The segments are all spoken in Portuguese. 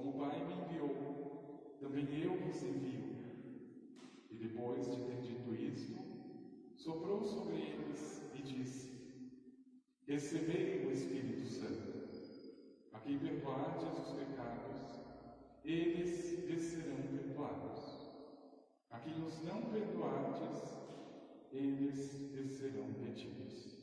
Como o Pai me enviou, também eu vos envio. E depois de ter dito isto, soprou sobre eles e disse: Recebei o Espírito Santo. A quem perdoardes os pecados, eles lhes serão perdoados. A quem os não perdoardes, eles lhes serão retidos.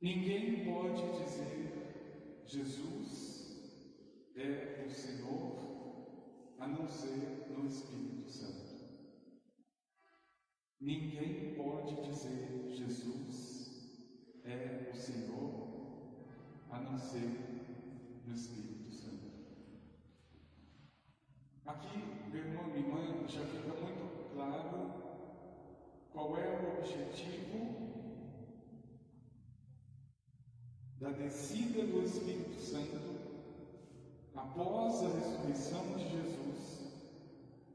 Ninguém pode dizer Jesus é o Senhor a não ser no Espírito Santo. Ninguém pode dizer Jesus é o Senhor a não ser no Espírito Santo. Aqui, meu irmão e irmã, já fica muito claro qual é o objetivo da descida do Espírito Santo após a ressurreição de Jesus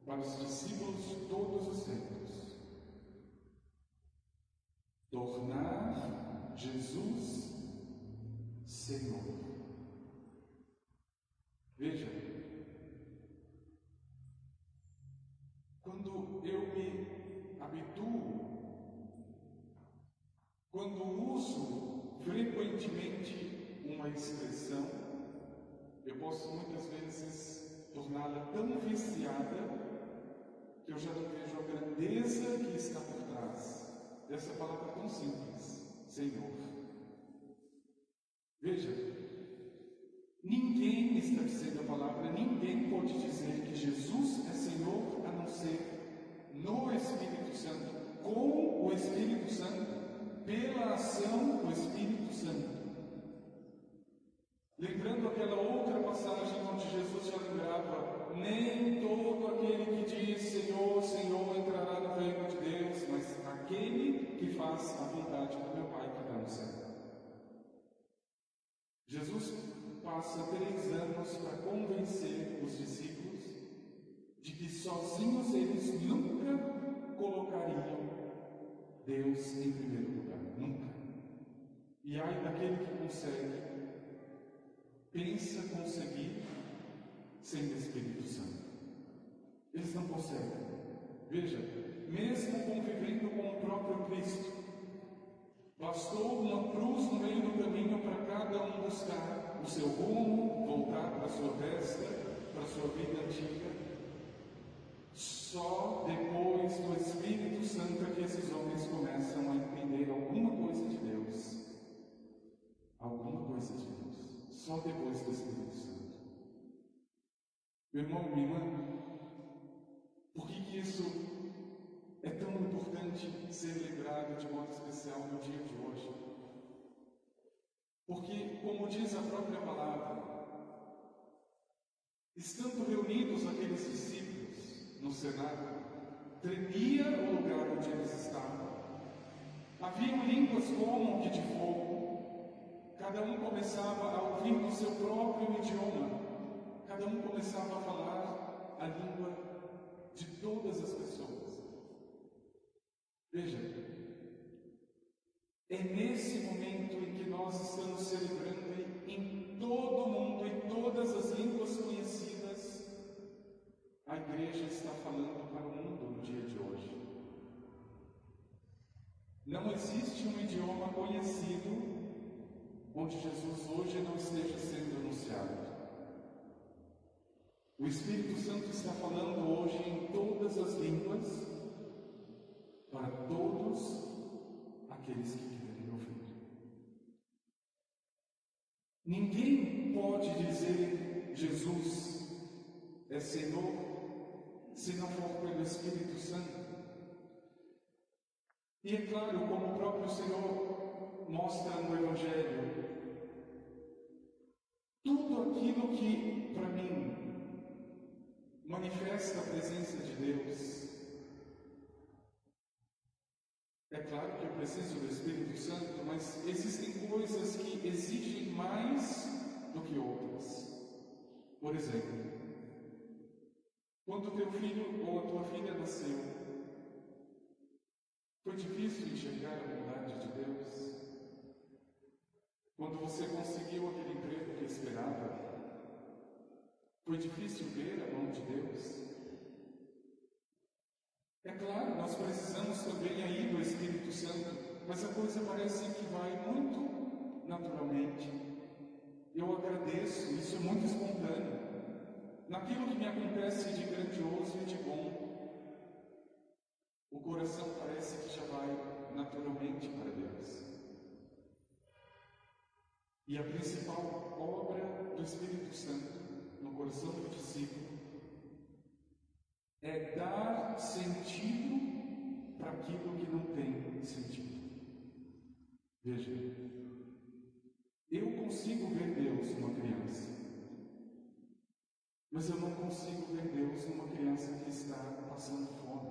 para os discípulos de todos os tempos. Tornar Jesus Senhor. Veja, quando eu me habituo, quando uso frequentemente uma expressão, eu posso muitas vezes torná-la tão viciada que eu já não vejo a grandeza que está por trás dessa palavra tão simples, Senhor. Veja, ninguém está dizendo a palavra, ninguém pode dizer que Jesus é Senhor a não ser no Espírito Santo, com o Espírito Santo, pela ação do Espírito Santo. Lembrando aquela outra passagem onde Jesus já lembrava: nem todo aquele que diz Senhor, Senhor entrará no reino de Deus, mas aquele que faz a vontade do meu Pai que está no céu. Jesus passa três anos para convencer os discípulos de que sozinhos eles nunca colocariam Deus em primeiro lugar, nunca. E ai daquele que consegue, pensa conseguir sem o Espírito Santo. Eles não conseguem. Veja, mesmo convivendo com o próprio Cristo, bastou uma cruz no meio do caminho para cada um buscar o seu rumo, voltar para a sua festa, para a sua vida antiga. Só depois do Espírito Santo é que esses homens começam a entender alguma coisa de Deus. Alguma coisa de Deus. Só depois do Espírito Santo. Meu irmão, minha irmã, por que, que isso é tão importante ser lembrado de modo especial no dia de hoje? Porque, como diz a própria palavra, Estando reunidos aqueles discípulos no cenáculo, tremia o lugar onde eles estavam. Haviam línguas como que de fogo. Cada um começava a ouvir no seu próprio idioma. Cada um começava a falar a língua de todas as pessoas. Veja, é nesse momento em que nós estamos celebrando em todo o mundo, em todas as línguas conhecidas, a igreja está falando para o mundo no dia de hoje. Não existe um idioma conhecido onde Jesus hoje não esteja sendo anunciado. O Espírito Santo está falando hoje em todas as línguas para todos aqueles que querem ouvir. Ninguém pode dizer Jesus é Senhor se não for pelo Espírito Santo. E é claro, como o próprio Senhor mostra no Evangelho, tudo aquilo que para mim manifesta a presença de Deus. É claro que a presença do Espírito Santo, mas existem coisas que exigem mais do que outras. Por exemplo, quando teu filho ou a tua filha nasceu, foi difícil enxergar a bondade de Deus? Quando você conseguiu aquele emprego que esperava, foi difícil ver a mão de Deus? É claro, nós precisamos também aí do Espírito Santo, mas a coisa parece que vai muito naturalmente. Eu agradeço, isso é muito espontâneo. Naquilo que me acontece de grandioso e de bom, o coração parece que já vai naturalmente para Deus. E a principal obra do Espírito Santo no coração do discípulo é dar sentido para aquilo que não tem sentido. Veja, eu consigo ver Deus numa criança, mas eu não consigo ver Deus numa criança que está passando fome.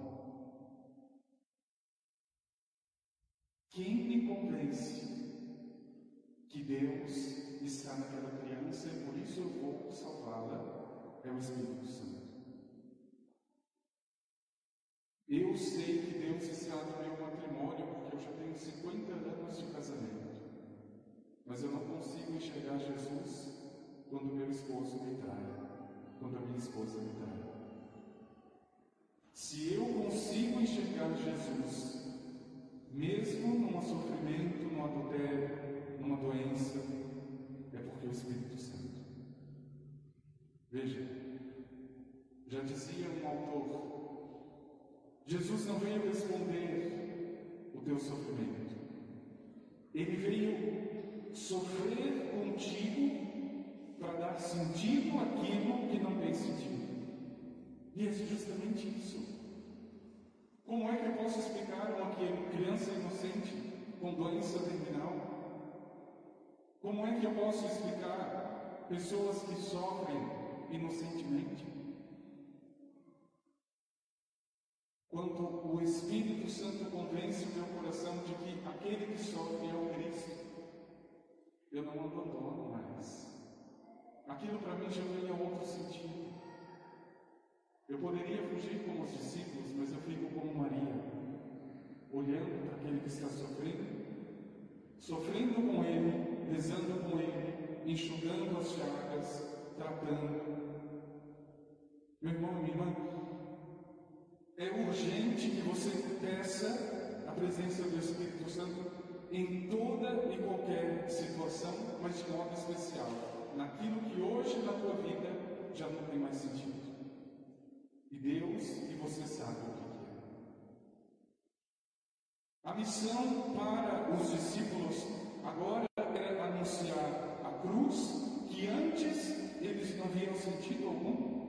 Deus está naquela criança e por isso eu vou salvá-la é o Espírito Santo. Eu sei que Deus está no meu matrimônio porque eu já tenho 50 anos de casamento, mas eu não consigo enxergar Jesus quando meu esposo me trai, quando a minha esposa me trai. Se eu consigo enxergar Jesus, mesmo num sofrimento, num adultério, numa doença, é porque o Espírito Santo. Veja, já dizia um autor, Jesus não veio responder o teu sofrimento. Ele veio sofrer contigo para dar sentido àquilo que não tem sentido. E é justamente isso. Como é que eu posso explicar uma criança inocente com doença terminal? Como é que eu posso explicar pessoas que sofrem inocentemente? quando o Espírito Santo convence o meu coração de que aquele que sofre é o Cristo, eu não abandono mais. Aquilo para mim já ganha outro sentido. Eu poderia fugir como os discípulos, mas eu fico como Maria, olhando para aquele que está sofrendo, sofrendo com ele, rezando com ele, enxugando as chagas, tratando. Meu irmão, minha irmã, é urgente que você peça a presença do Espírito Santo em toda e qualquer situação, mas de modo especial, naquilo que hoje na tua vida já não tem mais sentido. E Deus e você sabe o que é. A missão para os discípulos agora anunciar a cruz que antes eles não viam sentido algum.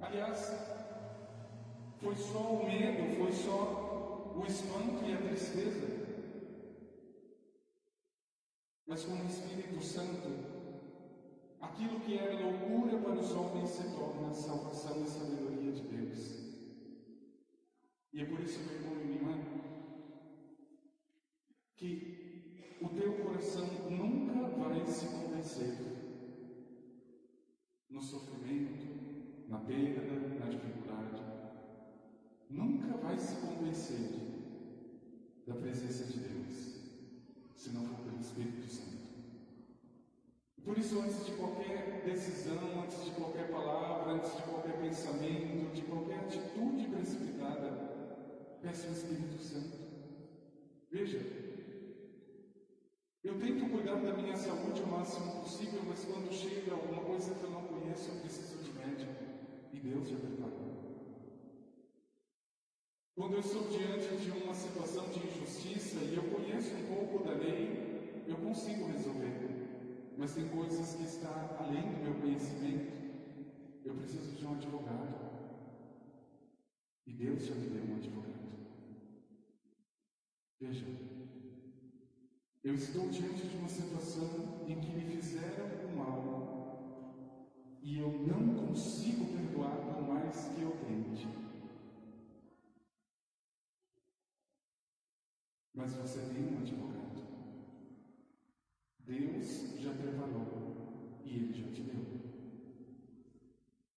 Aliás, foi só o medo, foi só o espanto e a tristeza. Mas com o Espírito Santo, aquilo que era loucura para glória, salvação e sabedoria de Deus. E é por isso, meu irmão e minha irmã, que o teu coração nunca vai se convencer no sofrimento, na perda, na dificuldade. Nunca vai se convencer da presença de Deus, se não for pelo Espírito Santo. Por isso, antes de qualquer decisão, antes de qualquer palavra, antes de qualquer pensamento, de qualquer atitude precipitada, peça o Espírito Santo. Veja, eu tento cuidar da minha saúde o máximo possível, mas quando chega alguma coisa que eu não conheço, eu preciso de médico. E Deus já preparou. Quando eu estou diante de uma situação de injustiça e eu conheço um pouco da lei, eu consigo resolver. Mas tem coisas que estão além do meu conhecimento. Eu preciso de um advogado. E Deus já me deu um advogado. Veja, eu estou diante de uma situação em que me fizeram o mal e eu não consigo perdoar por mais que eu tente. Mas você tem um advogado. Deus já preparou e Ele já te deu.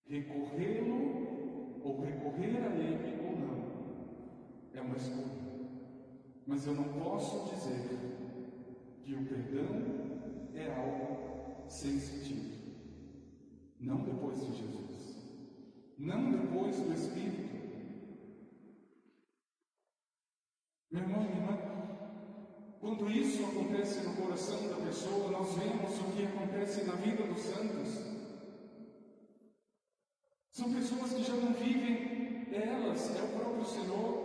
Recorrê-lo ou recorrer a Ele ou não é uma escolha. Mas eu não posso dizer que o perdão é algo sem sentido. Não depois de Jesus. Não depois do Espírito. Meu irmão e irmã, quando isso acontece no coração da pessoa, nós vemos o que acontece na vida dos santos. São pessoas que já não vivem elas, é o próprio Senhor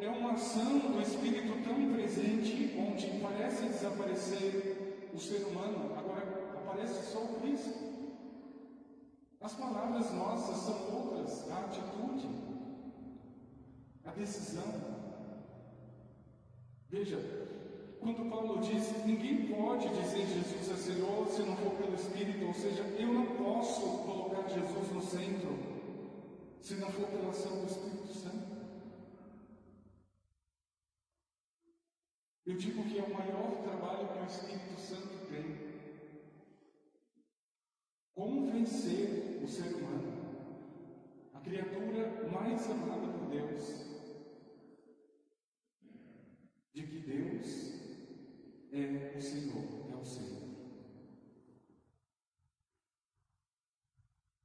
é uma ação do Espírito tão presente, onde parece desaparecer o ser humano, agora aparece só o Cristo. As palavras nossas são outras, a atitude, a decisão. Veja, quando Paulo diz, ninguém pode dizer Jesus é Senhor se não for pelo Espírito, ou seja, eu não posso colocar Jesus no centro se não for pela ação do Espírito Santo. Eu digo que é o maior trabalho que o Espírito Santo tem. Convencer o ser humano, a criatura mais amada por Deus, de que Deus é o Senhor, é o Senhor.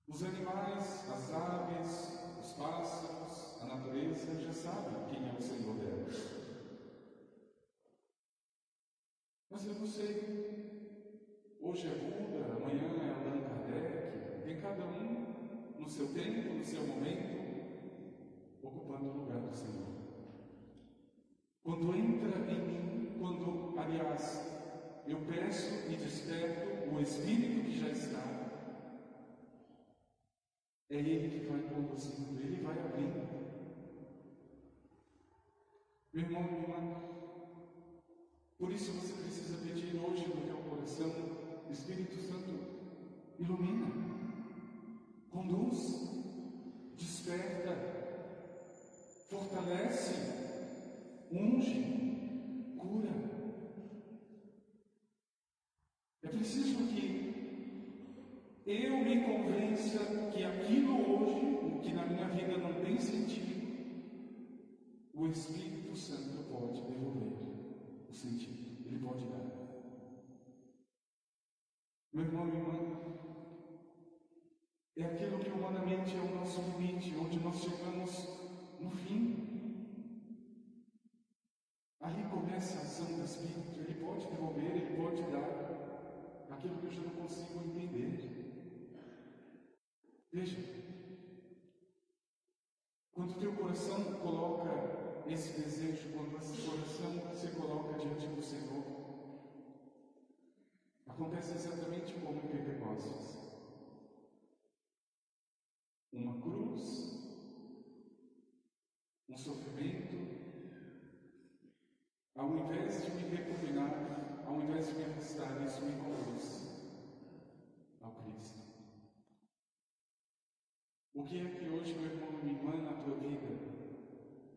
Os animais, as aves, os pássaros, a natureza já sabem quem é o Senhor delas. Mas eu não sei. Hoje é Buda, amanhã é Allan Kardec. Tem cada um no seu tempo, no seu momento, ocupando o lugar do Senhor. Quando entra em mim, quando, aliás, eu peço e desperto o Espírito que já está, é Ele que vai conduzindo, Ele vai abrindo. Meu irmão, minha irmã, por isso você precisa pedir hoje no teu coração, Espírito Santo, ilumina, conduz, desperta, fortalece, unge, cura. É preciso que eu me convença que aquilo hoje, que na minha vida não tem sentido, o Espírito Santo pode devolver o sentido. Ele pode dar. Meu irmão e irmã, é aquilo que humanamente é o nosso limite, onde nós chegamos no fim. Ali começa a ação do Espírito, ele pode devolver, ele pode dar aquilo que eu já não consigo entender. Veja, quando teu coração coloca esse desejo, quando esse coração se coloca diante do Senhor, acontece exatamente como em Pentecostes. Uma cruz, um sofrimento, ao invés de me repugnar, ao invés de me afastar, isso me conduz ao Cristo. O que é que hoje, meu irmão e minha irmã, na tua vida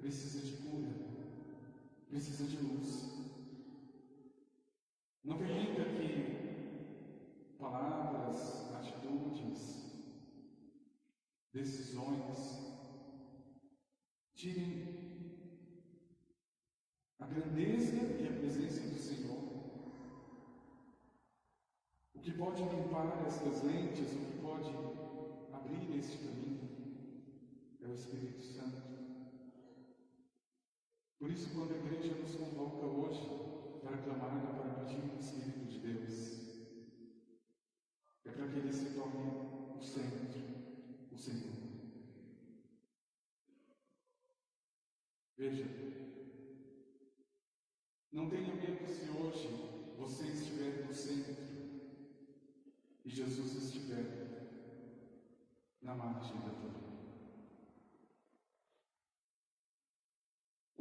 precisa de cura, precisa de luz? Não permita que palavras, atitudes, decisões tirem a grandeza e a presença do Senhor. O que pode limpar estas lentes, o que pode abrir este caminho é o Espírito Santo. Por isso, quando a igreja nos convoca hoje para clamar e para pedir o Espírito de Deus, é para que ele se torne o centro, o Senhor. Veja, não tenha medo se hoje você estiver no centro e Jesus estiver na margem da tua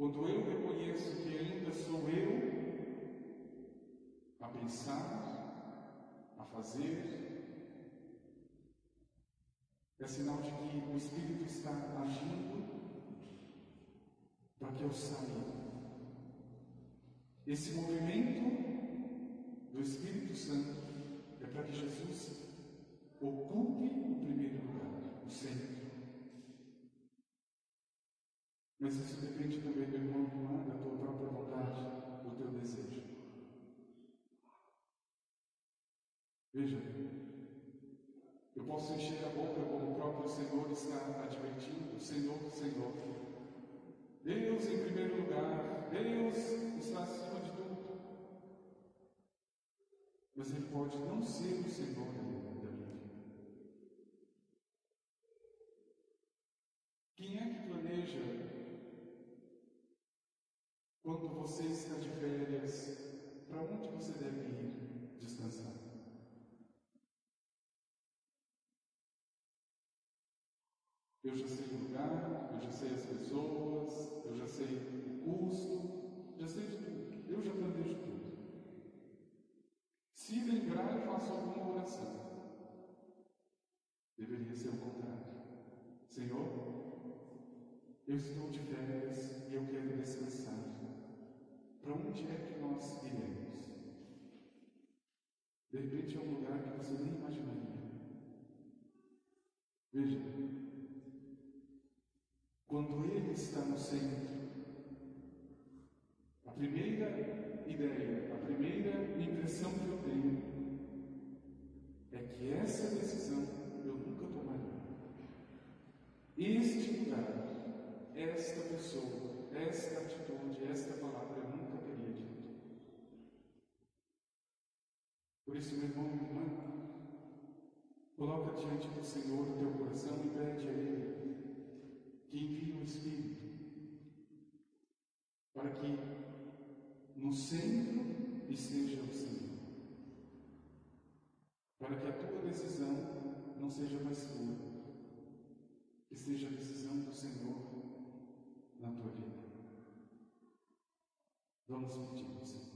Quando eu reconheço que ainda sou eu a pensar, a fazer, é sinal de que o Espírito está agindo para que eu saia. Esse movimento do Espírito Santo é para que Jesus ocupe o primeiro lugar, o centro. Mas isso depende também do irmão e irmã, da tua própria vontade, do teu desejo. Veja, eu posso encher a boca como o próprio Senhor está advertindo, Senhor, Senhor. Deus em primeiro lugar, Deus está acima de tudo. Mas Ele pode não ser o Senhor da minha vida. Quem é que planeja quando você está de férias, para onde você deve ir descansar? Eu já sei o lugar, eu já sei as pessoas, eu já sei o custo, já sei de tudo. Eu já planejo tudo. Se lembrar, eu faço alguma oração. Deveria ser o contrário. Senhor, eu estou de férias e eu quero descansar. Para onde é que nós iremos? De repente é um lugar que você nem imaginaria. Veja, quando Ele está no centro, a primeira ideia, a primeira impressão que eu tenho é que essa decisão eu nunca tomaria. Este lugar, esta pessoa, esta atitude, esta palavra eu nunca teria dito. Por isso, meu irmão minha irmã, coloca diante do Senhor o teu coração e pede a Ele que envie o Espírito, para que no centro esteja o Senhor, para que a tua decisão não seja mais tua, que seja a decisão do Senhor na tua vida. Vamos pedir, Senhor.